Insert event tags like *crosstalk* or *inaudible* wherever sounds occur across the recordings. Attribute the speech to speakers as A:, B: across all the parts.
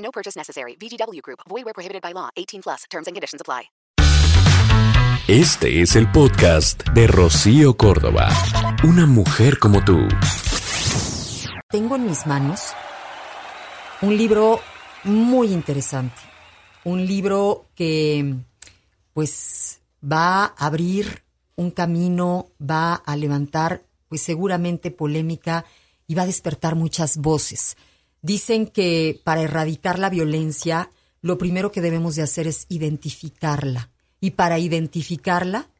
A: No purchase necessary. VGW Group. Void where prohibited by law. 18 plus. Terms and conditions apply.
B: Este es el podcast de Rocío Córdoba. Una mujer como tú.
C: Tengo en mis manos un libro muy interesante. Un libro que pues va a abrir un camino, va a levantar pues seguramente polémica y va a despertar muchas voces. Dicen que para erradicar la violencia, lo primero que debemos de hacer es identificarla. Y para identificarla,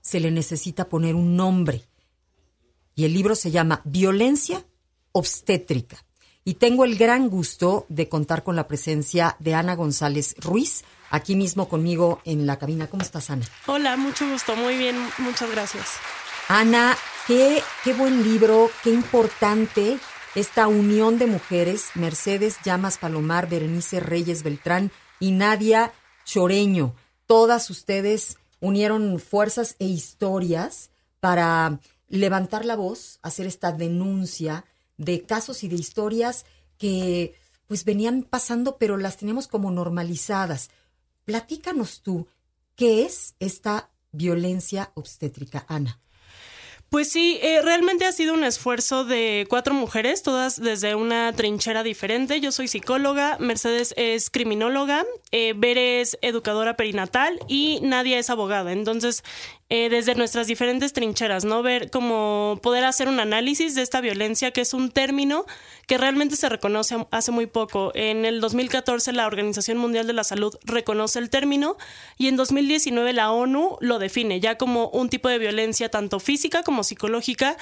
C: se le necesita poner un nombre. Y el libro se llama Violencia Obstétrica. Y tengo el gran gusto de contar con la presencia de Ana González Ruiz, aquí mismo conmigo en la cabina. ¿Cómo estás, Ana?
D: Hola, mucho gusto, muy bien, muchas gracias.
C: Ana, qué, qué buen libro, qué importante esta unión de mujeres, Mercedes Llamas Palomar, Berenice Reyes Beltrán y Nadia Choreño. Todas ustedes unieron fuerzas e historias para levantar la voz, hacer esta denuncia de casos y de historias que pues venían pasando, pero las teníamos como normalizadas. Platícanos tú, ¿qué es esta violencia obstétrica, Ana?
D: Pues sí, eh, realmente ha sido un esfuerzo de cuatro mujeres, todas desde una trinchera diferente. Yo soy psicóloga, Mercedes es criminóloga, eh, Bere es educadora perinatal y Nadia es abogada. Entonces, eh, desde nuestras diferentes trincheras, ¿no? Ver cómo poder hacer un análisis de esta violencia, que es un término que realmente se reconoce hace muy poco. En el 2014 la Organización Mundial de la Salud reconoce el término y en 2019 la ONU lo define ya como un tipo de violencia tanto física como psicológica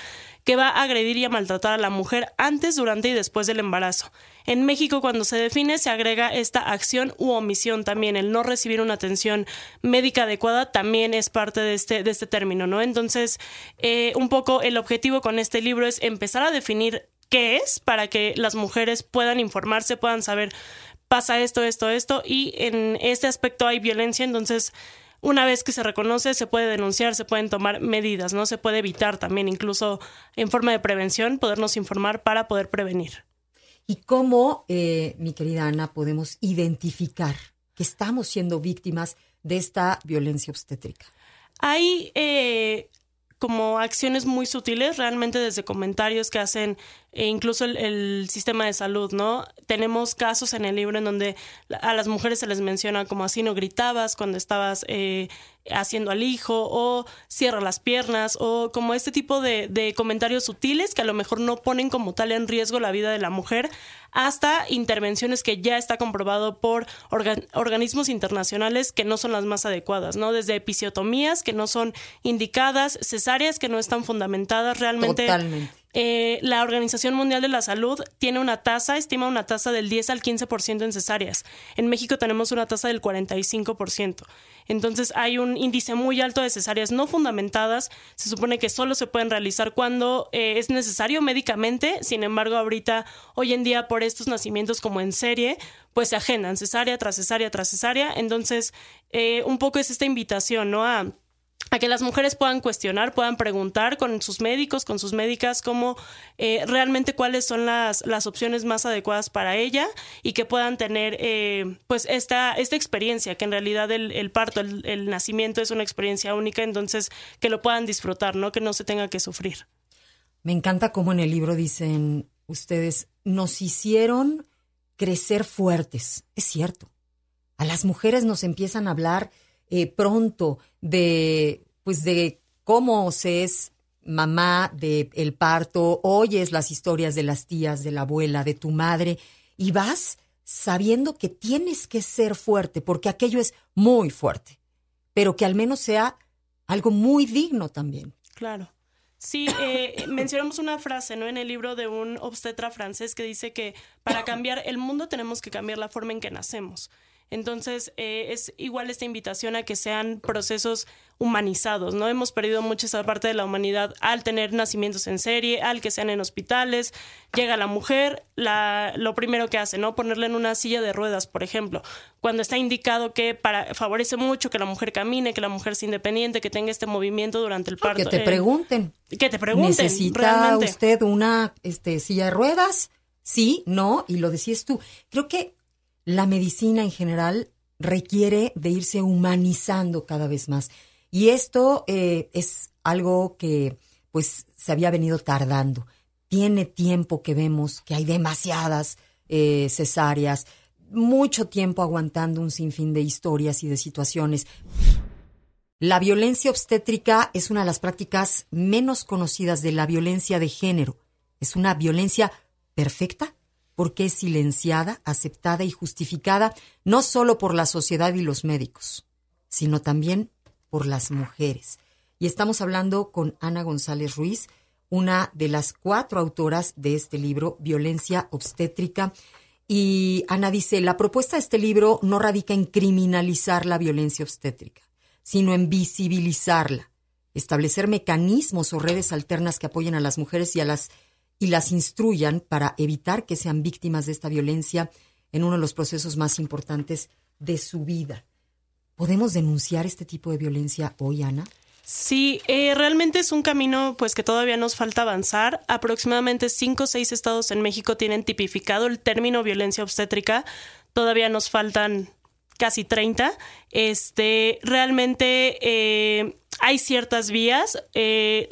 D: que va a agredir y a maltratar a la mujer antes, durante y después del embarazo. En México, cuando se define, se agrega esta acción u omisión también. El no recibir una atención médica adecuada también es parte de este, de este término, ¿no? Entonces, eh, un poco el objetivo con este libro es empezar a definir qué es para que las mujeres puedan informarse, puedan saber pasa esto, esto, esto, y en este aspecto hay violencia, entonces una vez que se reconoce, se puede denunciar, se pueden tomar medidas, ¿no? Se puede evitar también, incluso en forma de prevención, podernos informar para poder prevenir.
C: ¿Y cómo, eh, mi querida Ana, podemos identificar que estamos siendo víctimas de esta violencia obstétrica?
D: Hay eh, como acciones muy sutiles, realmente desde comentarios que hacen e incluso el, sistema de salud, ¿no? Tenemos casos en el libro en donde a las mujeres se les menciona como así no gritabas cuando estabas eh, haciendo al hijo o cierra las piernas o como este tipo de, de, comentarios sutiles que a lo mejor no ponen como tal en riesgo la vida de la mujer hasta intervenciones que ya está comprobado por organismos internacionales que no son las más adecuadas, ¿no? Desde episiotomías que no son indicadas, cesáreas que no están fundamentadas realmente.
C: Totalmente
D: eh, la Organización Mundial de la Salud tiene una tasa, estima una tasa del 10 al 15% en cesáreas. En México tenemos una tasa del 45%. Entonces hay un índice muy alto de cesáreas no fundamentadas. Se supone que solo se pueden realizar cuando eh, es necesario médicamente. Sin embargo, ahorita, hoy en día, por estos nacimientos como en serie, pues se agendan cesárea tras cesárea tras cesárea. Entonces, eh, un poco es esta invitación, ¿no? A a que las mujeres puedan cuestionar, puedan preguntar con sus médicos, con sus médicas, cómo eh, realmente cuáles son las, las opciones más adecuadas para ella y que puedan tener eh, pues esta, esta experiencia, que en realidad el, parto, el, el, nacimiento es una experiencia única, entonces que lo puedan disfrutar, ¿no? Que no se tenga que sufrir.
C: Me encanta cómo en el libro dicen ustedes, nos hicieron crecer fuertes. Es cierto. A las mujeres nos empiezan a hablar eh, pronto de, pues de cómo se es mamá del el parto, oyes las historias de las tías, de la abuela, de tu madre, y vas sabiendo que tienes que ser fuerte, porque aquello es muy fuerte, pero que al menos sea algo muy digno también.
D: Claro. Sí, eh, *coughs* mencionamos una frase ¿no? en el libro de un obstetra francés que dice que para cambiar el mundo tenemos que cambiar la forma en que nacemos. Entonces, eh, es igual esta invitación a que sean procesos humanizados, ¿no? Hemos perdido mucha esa parte de la humanidad al tener nacimientos en serie, al que sean en hospitales. Llega la mujer, la, lo primero que hace, ¿no? Ponerle en una silla de ruedas, por ejemplo, cuando está indicado que para, favorece mucho que la mujer camine, que la mujer sea independiente, que tenga este movimiento durante el parto.
C: Que te
D: Eh,
C: pregunten.
D: que te pregunten.
C: ¿Necesita
D: realmente.
C: usted una este, silla de ruedas? Sí, no, y lo decías tú. Creo que la medicina en general requiere de irse humanizando cada vez más. Y esto eh, es algo que pues se había venido tardando. Tiene tiempo que vemos que hay demasiadas eh, cesáreas, mucho tiempo aguantando un sinfín de historias y de situaciones. La violencia obstétrica es una de las prácticas menos conocidas de la violencia de género. Es una violencia perfecta porque es silenciada, aceptada y justificada no solo por la sociedad y los médicos, sino también por las mujeres. Y estamos hablando con Ana González Ruiz, una de las cuatro autoras de este libro, Violencia Obstétrica. Y Ana dice, la propuesta de este libro no radica en criminalizar la violencia obstétrica, sino en visibilizarla, establecer mecanismos o redes alternas que apoyen a las mujeres y a las y las instruyan para evitar que sean víctimas de esta violencia en uno de los procesos más importantes de su vida. ¿Podemos denunciar este tipo de violencia hoy, Ana?
D: Sí, eh, realmente es un camino pues que todavía nos falta avanzar. Aproximadamente cinco o seis estados en México tienen tipificado el término violencia obstétrica. Todavía nos faltan casi 30. Este, realmente eh, hay ciertas vías. Eh,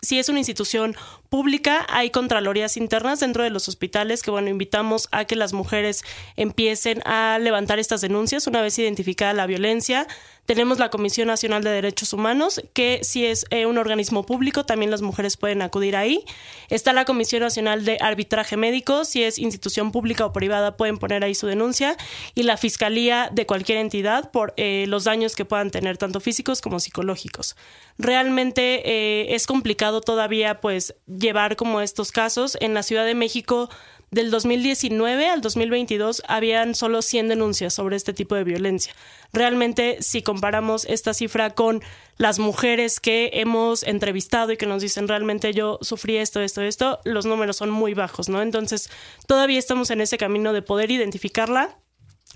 D: si es una institución pública, hay contralorías internas dentro de los hospitales que, bueno, invitamos a que las mujeres empiecen a levantar estas denuncias una vez identificada la violencia. Tenemos la Comisión Nacional de Derechos Humanos, que si es eh, un organismo público, también las mujeres pueden acudir ahí. Está la Comisión Nacional de Arbitraje Médico, si es institución pública o privada, pueden poner ahí su denuncia. Y la Fiscalía de cualquier entidad por eh, los daños que puedan tener, tanto físicos como psicológicos. Realmente eh, es complicado todavía, pues, llevar como estos casos. En la Ciudad de México, del 2019 al 2022 habían solo 100 denuncias sobre este tipo de violencia. Realmente, si comparamos esta cifra con las mujeres que hemos entrevistado y que nos dicen realmente yo sufrí esto, esto, esto, los números son muy bajos, ¿no? Entonces, todavía estamos en ese camino de poder identificarla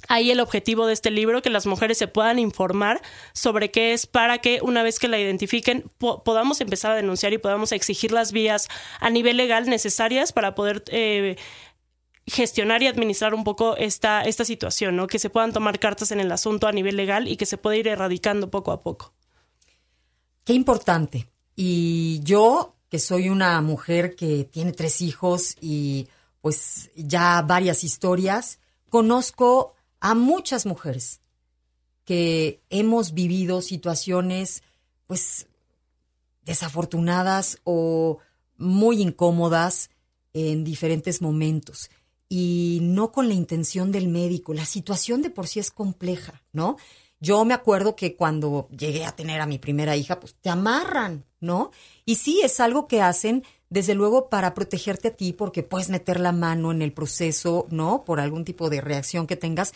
D: Ahí el objetivo de este libro, que las mujeres se puedan informar sobre qué es para que una vez que la identifiquen po podamos empezar a denunciar y podamos exigir las vías a nivel legal necesarias para poder eh, gestionar y administrar un poco esta, esta situación, ¿no? que se puedan tomar cartas en el asunto a nivel legal y que se pueda ir erradicando poco a poco.
C: Qué importante. Y yo, que soy una mujer que tiene tres hijos y pues ya varias historias, conozco a muchas mujeres que hemos vivido situaciones pues desafortunadas o muy incómodas en diferentes momentos y no con la intención del médico. La situación de por sí es compleja, ¿no? Yo me acuerdo que cuando llegué a tener a mi primera hija, pues te amarran, ¿no? Y sí, es algo que hacen, desde luego, para protegerte a ti, porque puedes meter la mano en el proceso, ¿no? Por algún tipo de reacción que tengas.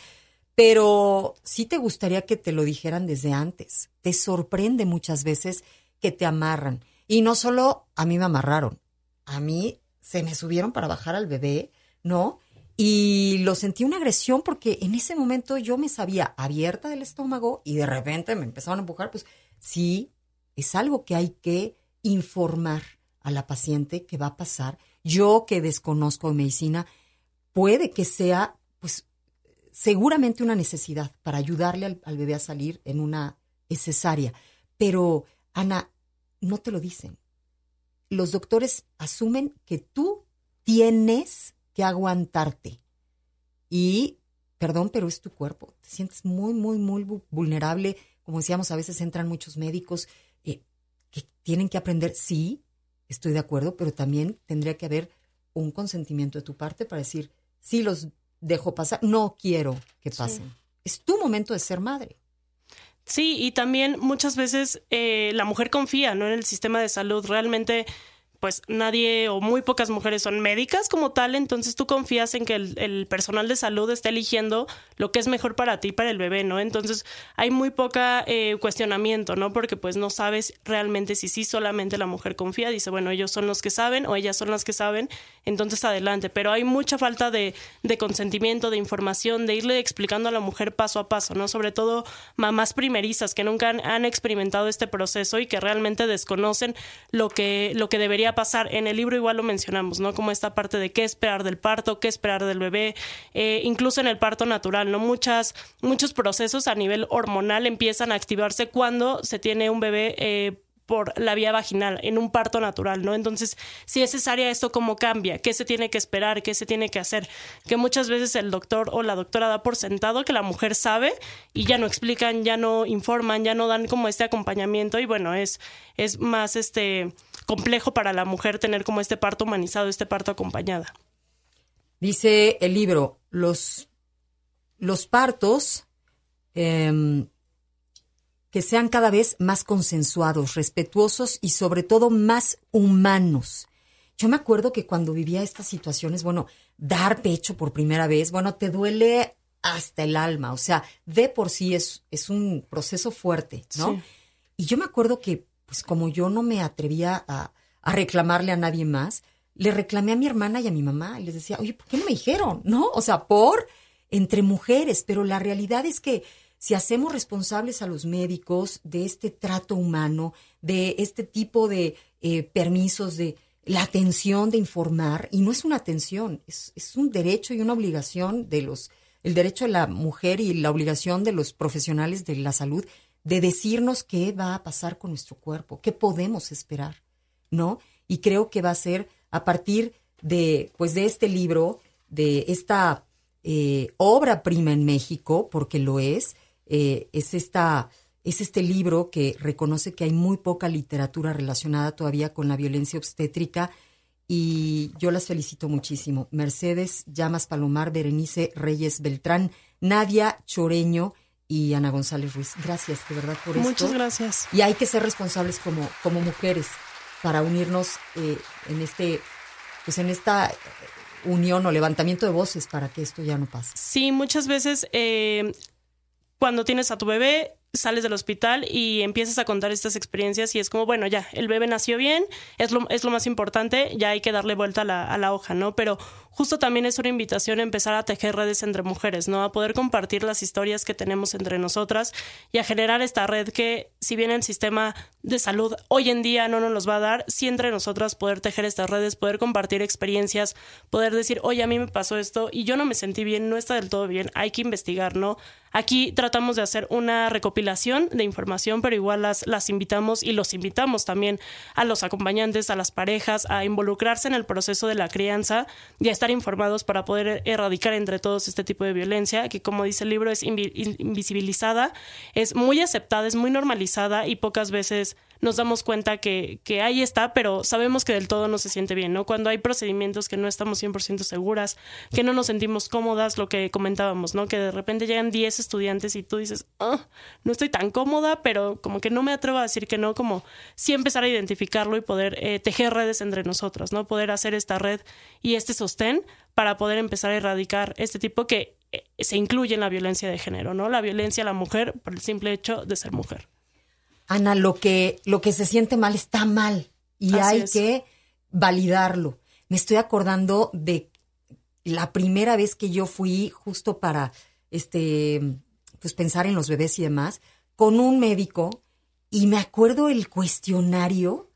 C: Pero sí te gustaría que te lo dijeran desde antes. Te sorprende muchas veces que te amarran. Y no solo a mí me amarraron, a mí se me subieron para bajar al bebé, ¿no? Y lo sentí una agresión porque en ese momento yo me sabía abierta del estómago y de repente me empezaron a empujar. Pues sí, es algo que hay que informar a la paciente que va a pasar. Yo que desconozco de medicina, puede que sea, pues, seguramente una necesidad para ayudarle al bebé a salir en una cesárea. Pero, Ana, no te lo dicen. Los doctores asumen que tú tienes que aguantarte. Y, perdón, pero es tu cuerpo. Te sientes muy, muy, muy vulnerable. Como decíamos, a veces entran muchos médicos eh, que tienen que aprender. Sí, estoy de acuerdo, pero también tendría que haber un consentimiento de tu parte para decir, sí los dejo pasar, no quiero que pasen. Sí. Es tu momento de ser madre.
D: Sí, y también muchas veces eh, la mujer confía ¿no? en el sistema de salud. Realmente pues nadie o muy pocas mujeres son médicas como tal, entonces tú confías en que el, personal de salud esté eligiendo lo que es mejor para ti, para el bebé, ¿no? Entonces hay muy poca eh, cuestionamiento, ¿no? Porque pues no sabes realmente si sí solamente la mujer confía, dice, bueno, ellos son los que saben o ellas son las que saben, entonces adelante, pero hay mucha falta de, de consentimiento, de información, de irle explicando a la mujer paso a paso, ¿no? Sobre todo mamás primerizas que nunca han, han experimentado este proceso y que realmente desconocen lo que, lo que debería pasar. En el libro igual lo mencionamos, ¿no? Como esta parte de qué esperar del parto, qué esperar del bebé, eh, incluso en el parto natural, ¿no? Muchas, muchos procesos a nivel hormonal empiezan a activarse cuando se tiene un bebé. Eh, por la vía vaginal en un parto natural, ¿no? Entonces, si es necesaria esto, ¿cómo cambia? ¿Qué se tiene que esperar? ¿Qué se tiene que hacer? Que muchas veces el doctor o la doctora da por sentado que la mujer sabe y ya no explican, ya no informan, ya no dan como este acompañamiento y bueno, es, es más este complejo para la mujer tener como este parto humanizado, este parto acompañada.
C: Dice el libro, los, los partos em, que sean cada vez más consensuados, respetuosos y sobre todo más humanos. Yo me acuerdo que cuando vivía estas situaciones, bueno, dar pecho por primera vez, bueno, te duele hasta el alma, o sea, de por sí es, es un proceso fuerte, ¿no? Y yo me acuerdo que pues como yo no me atrevía a, reclamarle a nadie más, le reclamé a mi hermana y a mi mamá y les decía, oye, ¿por qué no me dijeron? ¿No? O sea, por entre mujeres, pero la realidad es que si hacemos responsables a los médicos de este trato humano, de este tipo de eh, permisos, de la atención de informar, y no es una atención, es, es, un derecho y una obligación de los, el derecho de la mujer y la obligación de los profesionales de la salud de decirnos qué va a pasar con nuestro cuerpo, qué podemos esperar, ¿no? Y creo que va a ser a partir de, pues, de este libro, de esta eh, obra prima en México, porque lo es, eh, es esta es este libro que reconoce que hay muy poca literatura relacionada todavía con la violencia obstétrica y yo las felicito muchísimo. Mercedes Llamas Palomar, Berenice Reyes Beltrán, Nadia Choreño y Ana González Ruiz. Gracias, de verdad, por
D: esto. Muchas gracias.
C: Y hay que ser responsables como, como mujeres para unirnos eh, en este, pues en esta unión o levantamiento de voces para que esto ya no pase.
D: Sí, muchas veces eh, cuando tienes a tu bebé sales del hospital y empiezas a contar estas experiencias y es como, bueno, ya, el bebé nació bien, es lo, es lo más importante, ya hay que darle vuelta a la, a la hoja, ¿no? Pero justo también es una invitación a empezar a tejer redes entre mujeres, ¿no? A poder compartir las historias que tenemos entre nosotras y a generar esta red que, si bien el sistema de salud hoy en día no nos va a dar, sí entre nosotras poder tejer estas redes, poder compartir experiencias, poder decir, oye, a mí me pasó esto y yo no me sentí bien, no está del todo bien, hay que investigar, ¿no? Aquí tratamos de hacer una recopilación de información, pero igual las, las invitamos y los invitamos también a los acompañantes, a las parejas, a involucrarse en el proceso de la crianza y a estar informados para poder erradicar entre todos este tipo de violencia, que como dice el libro es invisibilizada, es muy aceptada, es muy normalizada y pocas veces nos damos cuenta que, ahí está, pero sabemos que del todo no se siente bien, ¿no? Cuando hay procedimientos que no estamos 100% seguras, que no nos sentimos cómodas, lo que comentábamos, ¿no? Que de repente llegan 10 estudiantes y tú dices, oh, no estoy tan cómoda, pero como que no me atrevo a decir que no, como sí empezar a identificarlo y poder eh, tejer redes entre nosotros, ¿no? Poder hacer esta red y este sostén para poder empezar a erradicar este tipo que eh, se incluye en la violencia de género, ¿no? La violencia a la mujer por el simple hecho de ser mujer.
C: Ana, lo que, lo que se siente mal está mal y hay que validarlo. Me estoy acordando de la primera vez que yo fui justo para este pues pensar en los bebés y demás con un médico y me acuerdo el cuestionario,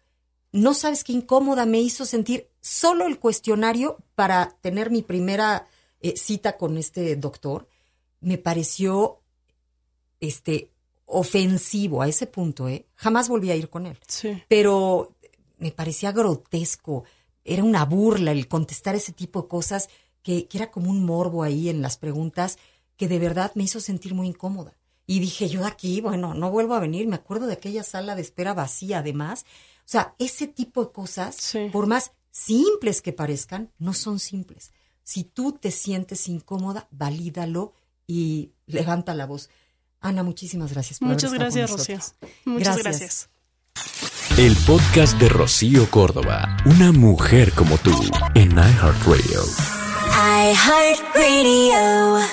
C: no sabes qué incómoda me hizo sentir solo el cuestionario para tener mi primera eh, cita con este doctor, me pareció este ofensivo a ese punto, ¿eh? Jamás volví a ir con él.
D: Sí.
C: Pero me parecía grotesco, era una burla el contestar ese tipo de cosas que, que, era como un morbo ahí en las preguntas que de verdad me hizo sentir muy incómoda. Y dije, yo de aquí, bueno, no vuelvo a venir. Me acuerdo de aquella sala de espera vacía, además. O sea, ese tipo de cosas, por más simples que parezcan, no son simples. Si tú te sientes incómoda, valídalo y levanta la voz. Ana, muchísimas gracias por
D: Muchas
C: haber
D: gracias,
C: con
D: Rocío. Muchas
C: Gracias.
D: gracias.
B: El podcast de Rocío Córdoba. Una mujer como tú en iHeartRadio.
E: iHeartRadio.